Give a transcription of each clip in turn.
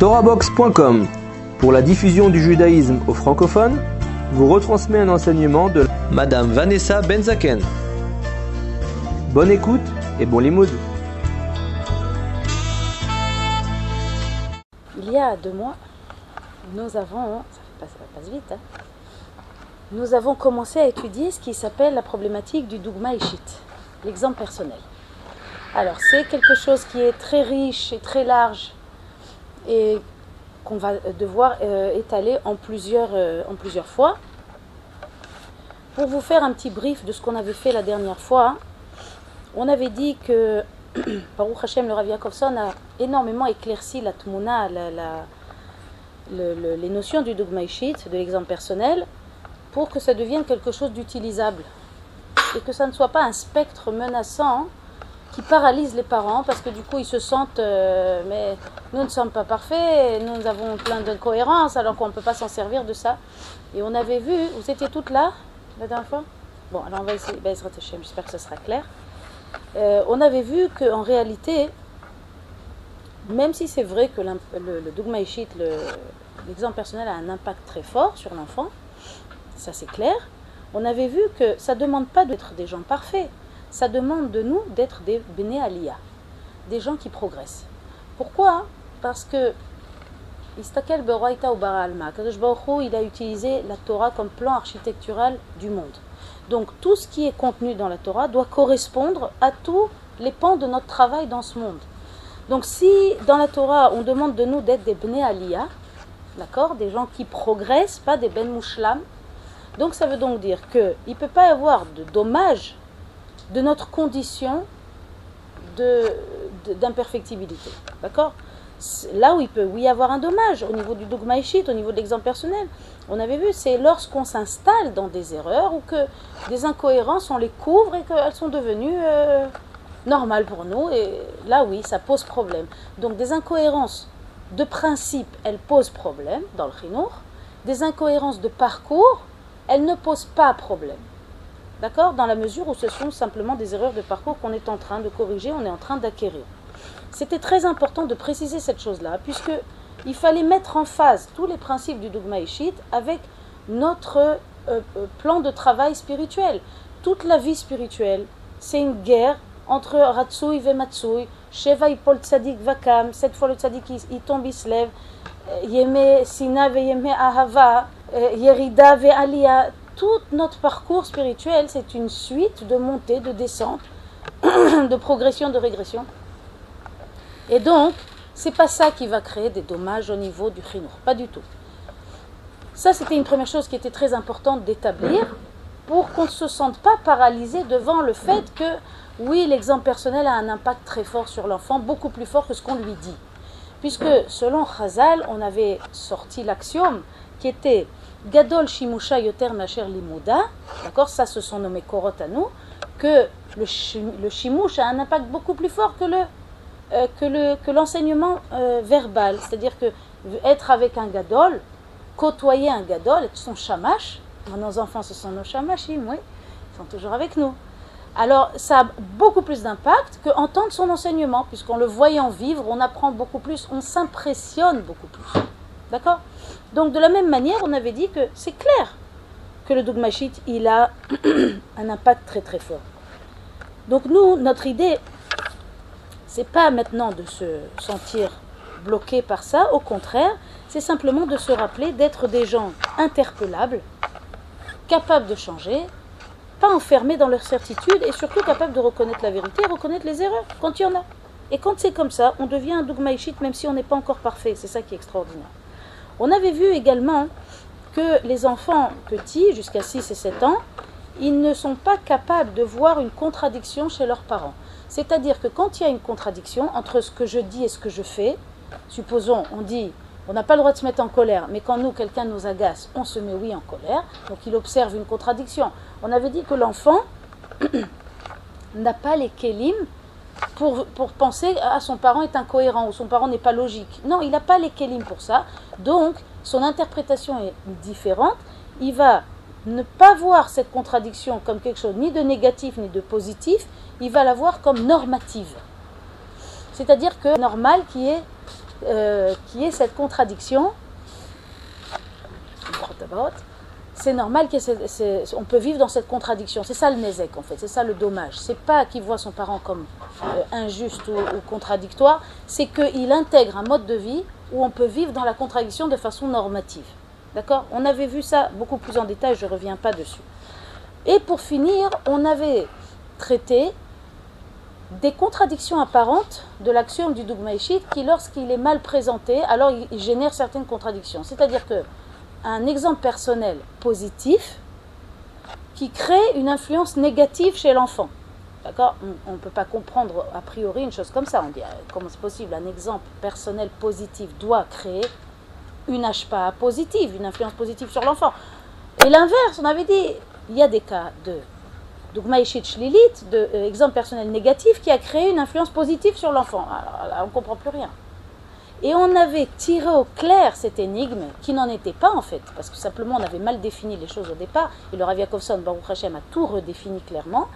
Torabox.com pour la diffusion du judaïsme aux francophones vous retransmet un enseignement de Madame Vanessa Benzaken. Bonne écoute et bon limoud. Il y a deux mois, nous avons, ça, passe, ça passe vite, hein, nous avons commencé à étudier ce qui s'appelle la problématique du dogma ishit, l'exemple personnel. Alors c'est quelque chose qui est très riche et très large et qu'on va devoir euh, étaler en plusieurs, euh, en plusieurs fois. Pour vous faire un petit brief de ce qu'on avait fait la dernière fois, on avait dit que Baruch Hashem, le Rav Yakovson a énormément éclairci la le, les notions du dogma de l'exemple personnel, pour que ça devienne quelque chose d'utilisable et que ça ne soit pas un spectre menaçant qui paralyse les parents parce que du coup ils se sentent euh, mais nous ne sommes pas parfaits, nous avons plein d'incohérences alors qu'on ne peut pas s'en servir de ça. Et on avait vu, vous étiez toutes là la dernière fois? Bon, alors on va essayer, ben, j'espère que ce sera clair. Euh, on avait vu qu'en réalité, même si c'est vrai que le, le dogma ishit, l'exemple personnel a un impact très fort sur l'enfant, ça c'est clair, on avait vu que ça ne demande pas d'être des gens parfaits ça demande de nous d'être des Bene Aliyah, des gens qui progressent. Pourquoi? Parce que Istakel ou Bara Alma, il a utilisé la Torah comme plan architectural du monde. Donc tout ce qui est contenu dans la Torah doit correspondre à tous les pans de notre travail dans ce monde. Donc si dans la Torah on demande de nous d'être des Aliyah, d'accord, des gens qui progressent, pas des Ben Mouchlam, donc ça veut donc dire qu'il ne peut pas y avoir de dommages de notre condition d'imperfectibilité. D'accord? Là où il peut y avoir un dommage, au niveau du dogma ishit, au niveau de l'exemple personnel, on avait vu, c'est lorsqu'on s'installe dans des erreurs ou que des incohérences, on les couvre et qu'elles sont devenues euh, normales pour nous. Et là, oui, ça pose problème. Donc des incohérences de principe, elles posent problème dans le chinour. Des incohérences de parcours, elles ne posent pas problème. D'accord? Dans la mesure où ce sont simplement des erreurs de parcours qu'on est en train de corriger, on est en train d'acquérir. C'était très important de préciser cette chose-là, puisque il fallait mettre en phase tous les principes du dogma ishit avec notre euh, euh, plan de travail spirituel. Toute la vie spirituelle, c'est une guerre entre Ratsui et Matsui, Sheva Ipol Tzadik Vakam, cette fois le Tzadik il tombe, il se lève, euh, Yeme Sina ve Yeme Ahava, Yerida ve Aliyah, tout notre parcours spirituel, c'est une suite de montées, de descentes, de progression, de régression. Et donc, c'est pas ça qui va créer des dommages au niveau du chinour, pas du tout. Ça, c'était une première chose qui était très importante d'établir pour qu'on ne se sente pas paralysé devant le fait que, oui, l'exemple personnel a un impact très fort sur l'enfant, beaucoup plus fort que ce qu'on lui dit. Puisque, selon Chazal, on avait sorti l'axiome qui était Gadol Shimusha Yoter Nacher Limuda, d'accord, ça ce sont nommés Korot à nous, que le, le Shimush a un impact beaucoup plus fort que le euh, que le que l'enseignement euh, verbal, c'est-à-dire que être avec un Gadol, côtoyer un Gadol, être son shamash, nos enfants ce sont nos shamashim, oui, ils sont toujours avec nous. Alors ça a beaucoup plus d'impact qu'entendre son enseignement, puisqu'en le voyant vivre, on apprend beaucoup plus, on s'impressionne beaucoup plus. D'accord? Donc de la même manière, on avait dit que c'est clair que le dogmachit, il a un impact très très fort. Donc nous, notre idée, c'est pas maintenant de se sentir bloqué par ça, au contraire, c'est simplement de se rappeler d'être des gens interpellables, capables de changer, pas enfermés dans leur certitude et surtout capables de reconnaître la vérité reconnaître les erreurs quand il y en a. Et quand c'est comme ça, on devient un dogmaïchite même si on n'est pas encore parfait. C'est ça qui est extraordinaire. On avait vu également que les enfants petits, jusqu'à 6 et 7 ans, ils ne sont pas capables de voir une contradiction chez leurs parents. C'est-à-dire que quand il y a une contradiction entre ce que je dis et ce que je fais, supposons, on dit, on n'a pas le droit de se mettre en colère, mais quand nous, quelqu'un nous agace, on se met oui en colère, donc il observe une contradiction. On avait dit que l'enfant n'a pas les kélim pour, penser à son parent est incohérent ou son parent n'est pas logique. Non, il n'a pas les kélim pour ça. Donc, son interprétation est différente. Il va ne pas voir cette contradiction comme quelque chose ni de négatif ni de positif, il va la voir comme normative. C'est-à-dire que normal qui est euh, qui est cette contradiction. C'est normal qu'on peut vivre dans cette contradiction. C'est ça le nezek en fait, c'est ça le dommage. C'est pas qu'il voit son parent comme euh, injuste ou, ou contradictoire, c'est qu'il intègre un mode de vie où on peut vivre dans la contradiction de façon normative. D'accord? On avait vu ça beaucoup plus en détail, je ne reviens pas dessus. Et pour finir, on avait traité des contradictions apparentes de l'axiome du dogma qui, lorsqu'il est mal présenté, alors il, génère certaines contradictions. C'est-à-dire que un exemple personnel positif qui crée une influence négative chez l'enfant. D'accord? On ne peut pas comprendre a priori une chose comme ça. On dit euh, comment c'est possible? Un exemple personnel positif doit créer une HPA positive, une influence positive sur l'enfant. Et l'inverse, on avait dit, il y a des cas de dogma Lilith, de euh, personnel négatif qui a créé une influence positive sur l'enfant. Alors on ne comprend plus rien. Et on avait tiré au clair cette énigme qui n'en était pas en fait, parce que simplement on avait mal défini les choses au départ, et le Rav Yakovson, Baruch Hashem, a tout redéfini clairement,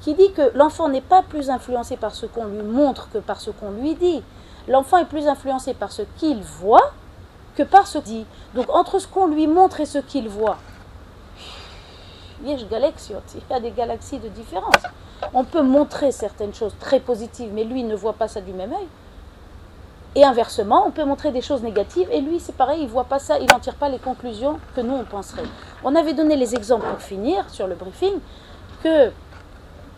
qui dit que l'enfant n'est pas plus influencé par ce qu'on lui montre que par ce qu'on lui dit. L'enfant est plus influencé par ce qu'il voit que par ce qu'il dit. Donc entre ce qu'on lui montre et ce qu'il voit, il y a des galaxies de différence. On peut montrer certaines choses très positives, mais lui ne voit pas ça du même œil. Et inversement, on peut montrer des choses négatives, et lui, c'est pareil, il voit pas ça, il n'en tire pas les conclusions que nous, on penserait. On avait donné les exemples pour finir sur le briefing, que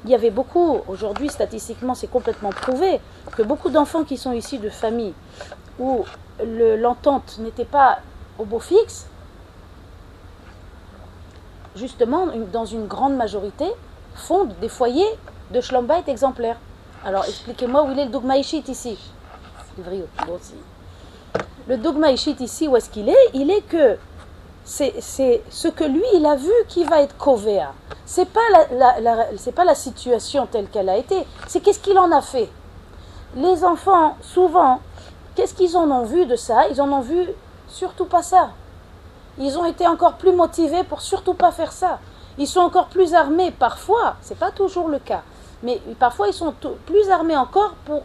il y avait beaucoup, aujourd'hui statistiquement c'est complètement prouvé, que beaucoup d'enfants qui sont issus de familles où l'entente n'était pas au beau fixe, justement, dans une grande majorité, fondent des foyers de Schlombait exemplaires. Alors expliquez-moi où il est le dogma ici? Le dogma ici, où est-ce qu'il est Il est que c'est ce que lui, il a vu qui va être covéa. La, c'est pas la situation telle qu'elle a été, c'est qu'est-ce qu'il en a fait. Les enfants, souvent, qu'est-ce qu'ils en ont vu de ça? Ils en ont vu surtout pas ça. Ils ont été encore plus motivés pour surtout pas faire ça. Ils sont encore plus armés parfois, c'est pas toujours le cas, mais parfois ils sont plus armés encore pour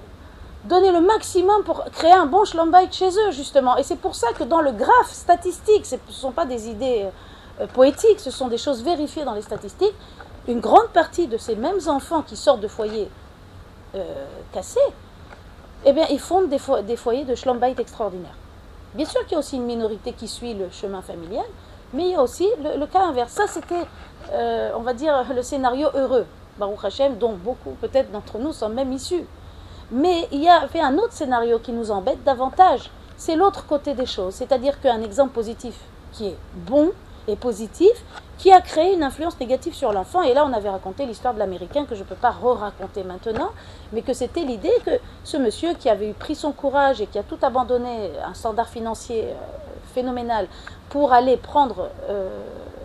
donner le maximum pour créer un bon schlombait chez eux, justement. Et c'est pour ça que dans le graphe statistique, ce ne sont pas des idées euh, poétiques, ce sont des choses vérifiées dans les statistiques, une grande partie de ces mêmes enfants qui sortent de foyers euh, cassés, eh bien, ils fondent des, foyers de schlombait extraordinaires. Bien sûr qu'il y a aussi une minorité qui suit le chemin familial, mais il y a aussi le, cas inverse. Ça, c'était, euh, on va dire, le scénario heureux, Baruch Hashem, dont beaucoup peut-être d'entre nous sont même issus. Mais il y avait un autre scénario qui nous embête davantage. C'est l'autre côté des choses, c'est-à-dire qu'un exemple positif qui est bon et positif, qui a créé une influence négative sur l'enfant. Et là, on avait raconté l'histoire de l'Américain que je ne peux pas re-raconter maintenant, mais que c'était l'idée que ce monsieur qui avait pris son courage et qui a tout abandonné, un standard financier euh, phénoménal, pour aller prendre, euh,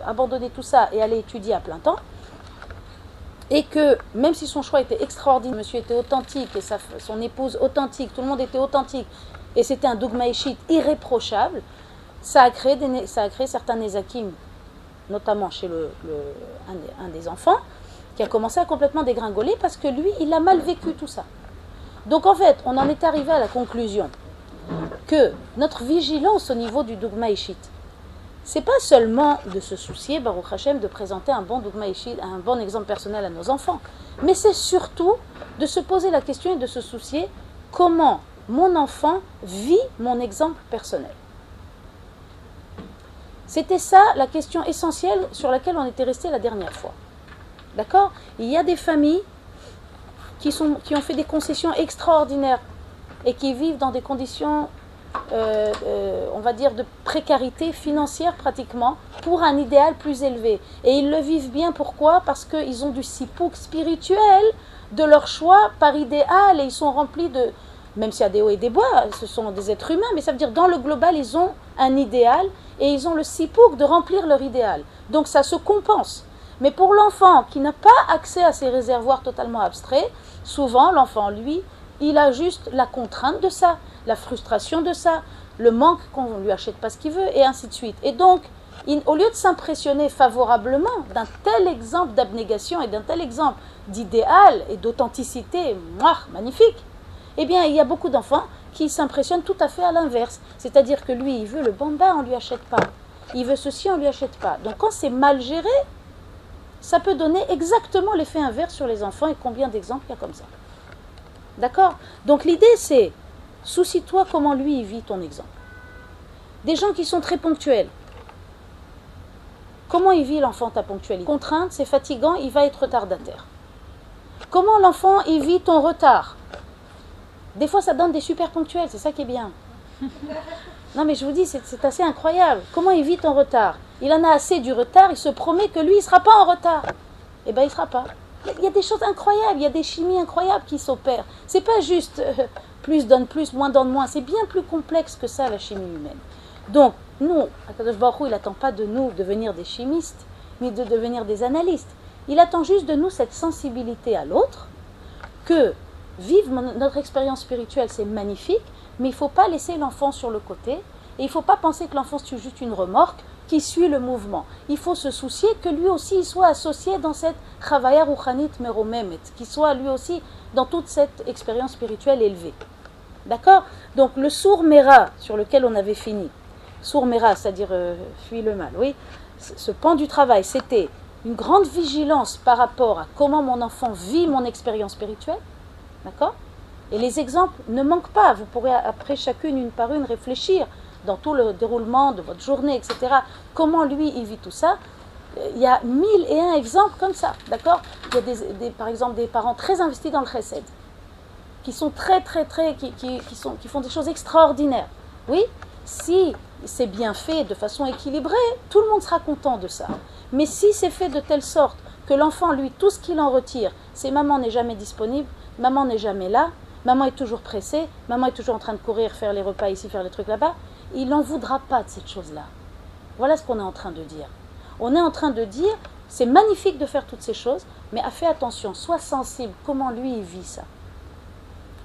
abandonner tout ça et aller étudier à plein temps, et que même si son choix était extraordinaire, monsieur était authentique son épouse authentique, tout le monde était authentique, et c'était un dogma irréprochable, ça a créé, ça a créé certains nézakim, notamment chez un, des, enfants, qui a commencé à complètement dégringoler parce que lui, il a mal vécu tout ça. Donc en fait, on en est arrivé à la conclusion que notre vigilance au niveau du dogma c'est pas seulement de se soucier, Baruch Hashem, de présenter un bon dogma un bon exemple personnel à nos enfants, mais c'est surtout de se poser la question et de se soucier comment mon enfant vit mon exemple personnel. C'était ça la question essentielle sur laquelle on était resté la dernière fois. D'accord? Il y a des familles qui, ont fait des concessions extraordinaires et qui vivent dans des conditions euh, euh, on va dire, de précarité financière pratiquement pour un idéal plus élevé. Et ils le vivent bien, pourquoi? Parce qu'ils ont du sipouk spirituel de leur choix par idéal et ils sont remplis de, même s'il y a des hauts et des bois, ce sont des êtres humains, mais ça veut dire dans le global, ils ont un idéal et ils ont le sipouk de remplir leur idéal. Donc ça se compense. Mais pour l'enfant qui n'a pas accès à ces réservoirs totalement abstraits, souvent l'enfant, lui, il a juste la contrainte de ça la frustration de ça, le manque qu'on ne lui achète pas ce qu'il veut, et ainsi de suite. Et donc, au lieu de s'impressionner favorablement d'un tel exemple d'abnégation et d'un tel exemple d'idéal et d'authenticité, magnifique, eh bien, il y a beaucoup d'enfants qui s'impressionne tout à fait à l'inverse. C'est-à-dire que lui, il veut le bamba, on ne lui achète pas. Il veut ceci, on ne lui achète pas. Donc quand c'est mal géré, ça peut donner exactement l'effet inverse sur les enfants. Et combien d'exemples il y a comme ça D'accord Donc l'idée, c'est, soucie-toi comment lui, il vit ton exemple. Des gens qui sont très ponctuels. Comment il vit l'enfant ta ponctualité? Contrainte, c'est fatigant, il va être retardataire. Comment l'enfant il vit ton retard? Des fois, ça donne des super ponctuels, c'est ça qui est bien. Non, mais je vous dis, c'est assez incroyable. Comment il vit ton retard? Il en a assez du retard, il se promet que lui, il ne sera pas en retard. Eh bien, il ne sera pas. Il y a des choses incroyables, il y a des chimies incroyables qui s'opèrent. C'est pas juste euh, plus donne plus, moins donne moins. C'est bien plus complexe que ça, la chimie humaine. Donc, nous, Akadosh Baruch il n'attend pas de nous devenir des chimistes, ni de devenir des analystes. Il attend juste de nous cette sensibilité à l'autre, que vivre notre expérience spirituelle, c'est magnifique, mais il ne faut pas laisser l'enfant sur le côté, et il ne faut pas penser que l'enfant c'est juste une remorque qui suit le mouvement. Il faut se soucier que lui aussi il soit associé dans cette chavaya ruchanit meromemet, qu'il soit lui aussi dans toute cette expérience spirituelle élevée. D'accord? Donc le sourd mera sur lequel on avait fini, sourd mera, c'est-à-dire euh, fuit le mal, oui, ce pan du travail, c'était une grande vigilance par rapport à comment mon enfant vit mon expérience spirituelle, d'accord? Et les exemples ne manquent pas. Vous pourrez après chacune, une par une, réfléchir dans tout le déroulement de votre journée, etc. Comment lui, il vit tout ça? Il y a mille et un exemples comme ça, d'accord? Il y a des, par exemple des parents très investis dans le chesed, qui sont très, très, très, qui, qui, qui, sont, qui font des choses extraordinaires. Oui, si c'est bien fait de façon équilibrée, tout le monde sera content de ça. Mais si c'est fait de telle sorte que l'enfant, lui, tout ce qu'il en retire, c'est maman n'est jamais disponible, maman n'est jamais là, maman est toujours pressée, maman est toujours en train de courir, faire les repas ici, faire les trucs là-bas, il n'en voudra pas de cette chose-là. Voilà ce qu'on est en train de dire. On est en train de dire, c'est magnifique de faire toutes ces choses, mais fais attention, sois sensible, comment lui il vit ça.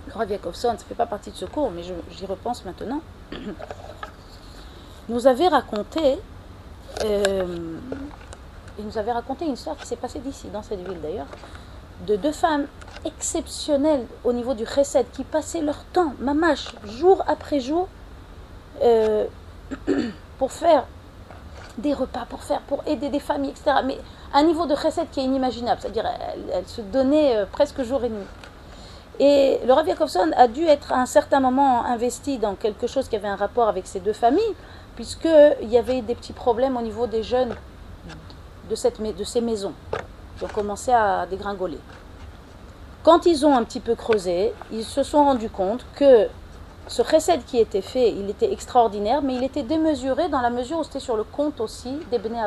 Le Rav ça ne fait pas partie de ce cours, mais j'y repense maintenant, nous avait raconté euh, il nous avait raconté une histoire qui s'est passée d'ici, dans cette ville d'ailleurs, de deux femmes exceptionnelles au niveau du chesed qui passaient leur temps, mamache, jour après jour, euh, pour faire des repas, pour faire, pour aider des familles, etc. Mais un niveau de chesed qui est inimaginable, c'est-à-dire elles, se donnaient euh, presque jour et nuit. Et le Rav Yakovson a dû être à un certain moment investi dans quelque chose qui avait un rapport avec ces deux familles, puisqu'il y avait des petits problèmes au niveau des jeunes de, cette, de ces maisons qui ont commencé à dégringoler. Quand ils ont un petit peu creusé, ils se sont rendus compte que ce recette qui était fait, il était extraordinaire, mais il était démesuré dans la mesure où c'était sur le compte aussi des Bnei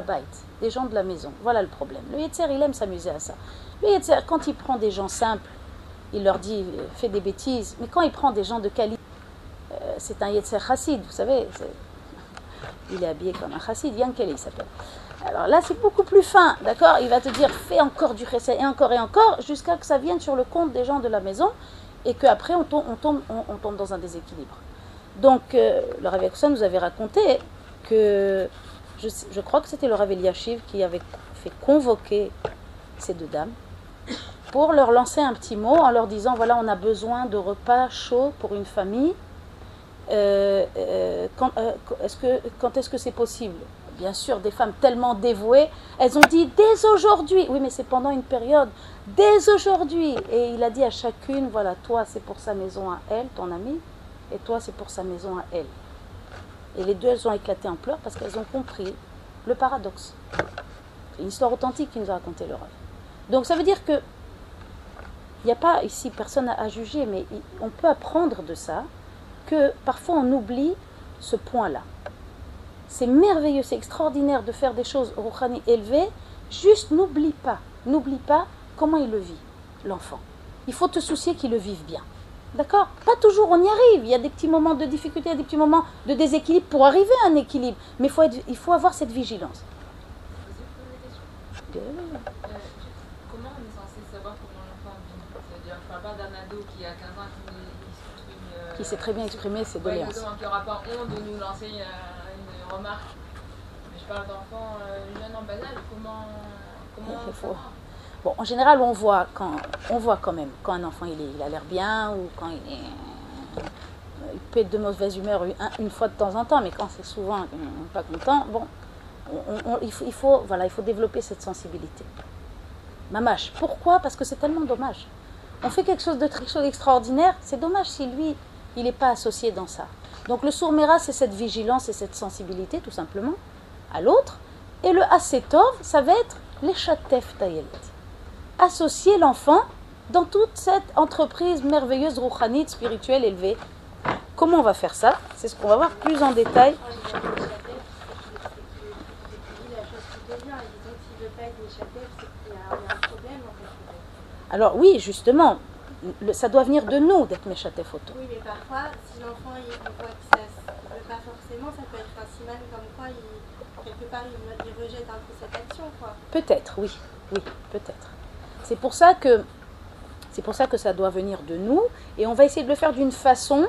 des gens de la maison. Voilà le problème. Le Yetzer, il aime s'amuser à ça. Le Yetzer, quand il prend des gens simples, il leur dit, fais des bêtises, mais quand il prend des gens de qualité, euh, c'est un Yetzer Chassid, vous savez, il est habillé comme un chassid, Yankel il s'appelle. Alors là, c'est beaucoup plus fin, d'accord? Il va te dire, fais encore du chesed, et encore et encore, jusqu'à que ça vienne sur le compte des gens de la maison, et qu'après, on tombe, dans un déséquilibre. Donc, euh, le Rav nous avait raconté que, je, crois que c'était le Rav Eliashiv qui avait fait convoquer ces deux dames, pour leur lancer un petit mot en leur disant, voilà, on a besoin de repas chauds pour une famille, euh, euh, est-ce que, quand est-ce que c'est possible? Bien sûr, des femmes tellement dévouées, elles ont dit dès aujourd'hui. Oui, mais c'est pendant une période. Dès aujourd'hui. Et il a dit à chacune, voilà, toi c'est pour sa maison à elle, ton amie, et toi c'est pour sa maison à elle. Et les deux, elles ont éclaté en pleurs parce qu'elles ont compris le paradoxe. C'est une histoire authentique qui nous a raconté le rêve. Donc ça veut dire que il n'y a pas ici personne à, juger, mais on peut apprendre de ça que parfois on oublie ce point-là. C'est merveilleux, c'est extraordinaire de faire des choses rouhani élevées, juste n'oublie pas, n'oublie pas comment il le vit, l'enfant. Il faut te soucier qu'il le vive bien. D'accord? Pas toujours on y arrive, il y a des petits moments de difficulté, il y a des petits moments de déséquilibre pour arriver à un équilibre, mais faut il faut avoir cette vigilance. Euh, comment on est censé savoir comment l'enfant vit? C'est-à-dire, je parle pas d'un ado qui a 15 ans qui qui s'est très bien exprimé ses doléances. Ouais, qui n'aura pas honte de nous lancer euh, une remarque. Mais je parle d'enfants euh, jeunes en bas âge, comment, faut... Bon, en général, on voit quand, on voit quand même quand un enfant il, est, il a l'air bien ou quand il est il peut être de mauvaise humeur une, fois de temps en temps, mais quand c'est souvent n'est pas content, bon, on- on- il, faut, il, faut, voilà, il faut développer cette sensibilité. Mamache. Pourquoi? Parce que c'est tellement dommage. On fait quelque chose de très quelque chose d'extraordinaire, c'est dommage si lui, il n'est pas associé dans ça. Donc le sourmera, c'est cette vigilance et cette sensibilité, tout simplement, à l'autre. Et le asetov, ça va être l'échatef tayelet. Associer l'enfant dans toute cette entreprise merveilleuse, rouchanite, spirituelle, élevée. Comment on va faire ça? C'est ce qu'on va voir plus en détail. Alors oui, justement, le- ça doit venir de nous d'être méchaté photo. Oui, mais parfois, si l'enfant il voit que ça ne veut pas forcément, ça peut être un siman comme quoi il, quelque part il, il rejette un peu cette action. Quoi. Peut-être, oui, oui, peut-être. C'est pour ça que c'est pour ça que ça doit venir de nous et on va essayer de le faire d'une façon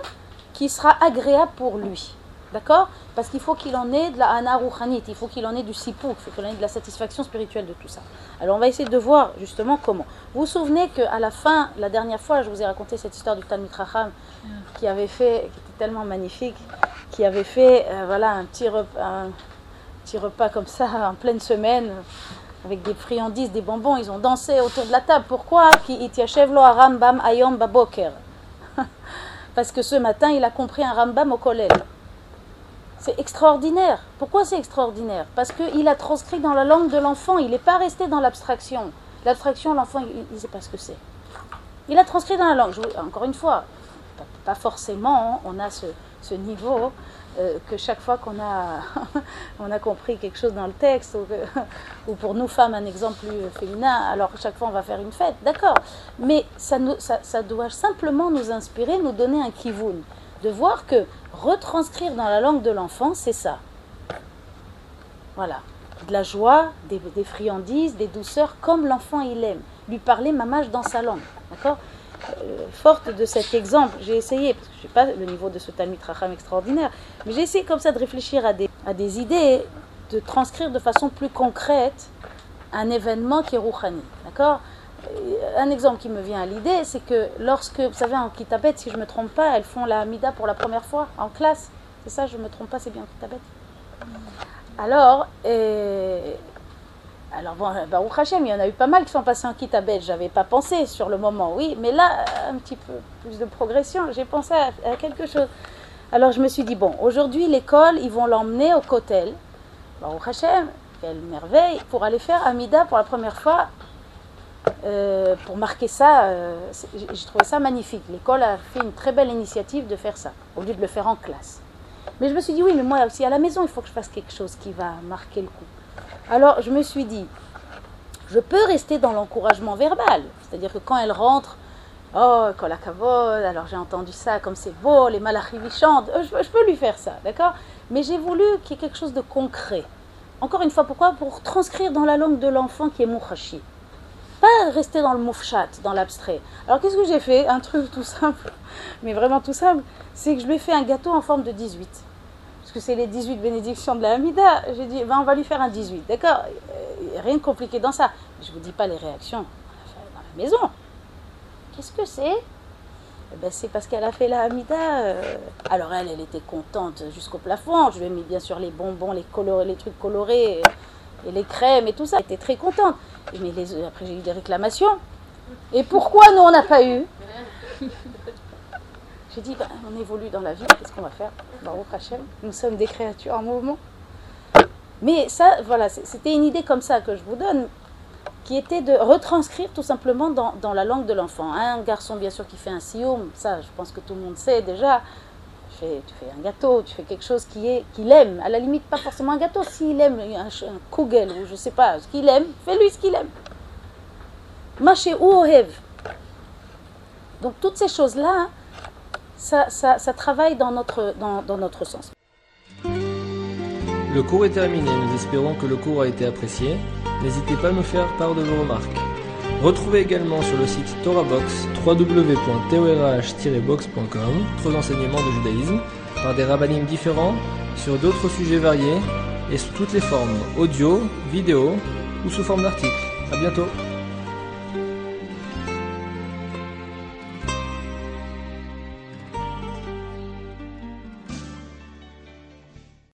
qui sera agréable pour lui. D'accord Parce qu'il faut qu'il en ait de la hana il faut qu'il en ait du sipou, il faut qu'il en ait de la satisfaction spirituelle de tout ça. Alors on va essayer de voir justement comment. Vous vous souvenez qu'à la fin, la dernière fois, je vous ai raconté cette histoire du Talmud Racham qui avait fait, qui était tellement magnifique, qui avait fait euh, voilà, un petit, repas, un petit repas comme ça en pleine semaine avec des friandises, des bonbons, ils ont dansé autour de la table. Pourquoi. Parce que ce matin, il a compris un Rambam au collège. C'est extraordinaire. Pourquoi c'est extraordinaire? Parce qu'il a transcrit dans la langue de l'enfant. Il n'est pas resté dans l'abstraction. L'abstraction, l'enfant, il ne sait pas ce que c'est. Il a transcrit dans la langue. Encore une fois, pas, forcément, hein, on a ce, niveau euh, que chaque fois qu'on a, on a compris quelque chose dans le texte, ou, pour nous femmes un exemple plus féminin, alors chaque fois on va faire une fête, d'accord. Mais ça, ça doit simplement nous inspirer, nous donner un kivoun, de voir que retranscrire dans la langue de l'enfant, c'est ça. Voilà. De la joie, des, friandises, des douceurs, comme l'enfant il aime. Lui parler mamage dans sa langue. D'accord? Euh, Forte de cet exemple, j'ai essayé, parce que je ne sais pas le niveau de ce Talmud Racham extraordinaire, mais j'ai essayé comme ça de réfléchir à des, à des idées, de transcrire de façon plus concrète un événement qui est rouhani. D'accord? Un exemple qui me vient à l'idée, c'est que lorsque, vous savez, en Kitabet, si je ne me trompe pas, elles font la Hamida pour la première fois en classe. C'est ça, je ne me trompe pas, c'est bien en Kitabet. Alors, euh, alors bon, Baruch Hashem, il y en a eu pas mal qui sont passés en Kitabet. J'avais pas pensé sur le moment, oui, mais là, un petit peu plus de progression, j'ai pensé à, quelque chose. Alors je me suis dit, bon, aujourd'hui, l'école, ils vont l'emmener au Kotel. Baruch Hashem, quelle merveille, pour aller faire Amida pour la première fois. Euh, pour marquer ça, euh, j'ai trouvé ça magnifique. L'école a fait une très belle initiative de faire ça, au lieu de le faire en classe. Mais je me suis dit, oui, mais moi aussi à la maison, il faut que je fasse quelque chose qui va marquer le coup. Alors je me suis dit, je peux rester dans l'encouragement verbal. C'est-à-dire que quand elle rentre, oh, kolakavod, alors j'ai entendu ça, comme c'est beau, les malachim ils chantent, Euh, je, je peux lui faire ça, d'accord? Mais j'ai voulu qu'il y ait quelque chose de concret. Encore une fois, pourquoi? Pour transcrire dans la langue de l'enfant qui est mouchachi. Pas rester dans le moufchat, dans l'abstrait. Alors qu'est-ce que j'ai fait? Un truc tout simple, mais vraiment tout simple, c'est que je lui ai fait un gâteau en forme de 18 parce que c'est les 18 bénédictions de la Hamida. J'ai dit, ben, on va lui faire un 18, d'accord? Euh, Rien de compliqué dans ça. Je ne vous dis pas les réactions dans la maison. Qu'est-ce que c'est? Eh ben, C'est parce qu'elle a fait la Hamida. euh, Alors elle, elle était contente jusqu'au plafond. Je lui ai mis bien sûr les bonbons, les, colorés, les trucs colorés, et les crèmes et tout ça. Était très contente. Mais après, j'ai eu des réclamations. Et pourquoi nous, on n'a pas eu? J'ai dit, ben, on évolue dans la vie, qu'est-ce qu'on va faire? Hashem, nous sommes des créatures en mouvement. Mais ça, voilà, c'était une idée comme ça que je vous donne, qui était de retranscrire tout simplement dans, dans la langue de l'enfant. Un garçon, bien sûr, qui fait un sioum, ça, je pense que tout le monde sait déjà. Tu fais, un gâteau, tu fais quelque chose qui est qu'il aime. À la limite, pas forcément un gâteau. S'il aime un, un kugel ou je sais pas ce qu'il aime, fais-lui ce qu'il aime. Maché ou ohev. Donc toutes ces choses-là, ça, ça, ça travaille dans notre, dans, dans notre sens. Le cours est terminé, nous espérons que le cours a été apprécié. N'hésitez pas à nous faire part de vos remarques. Retrouvez également sur le site TorahBox www.torah-box.com d'autres enseignements de judaïsme par des rabbinim différents sur d'autres sujets variés et sous toutes les formes audio, vidéo ou sous forme d'articles. A bientôt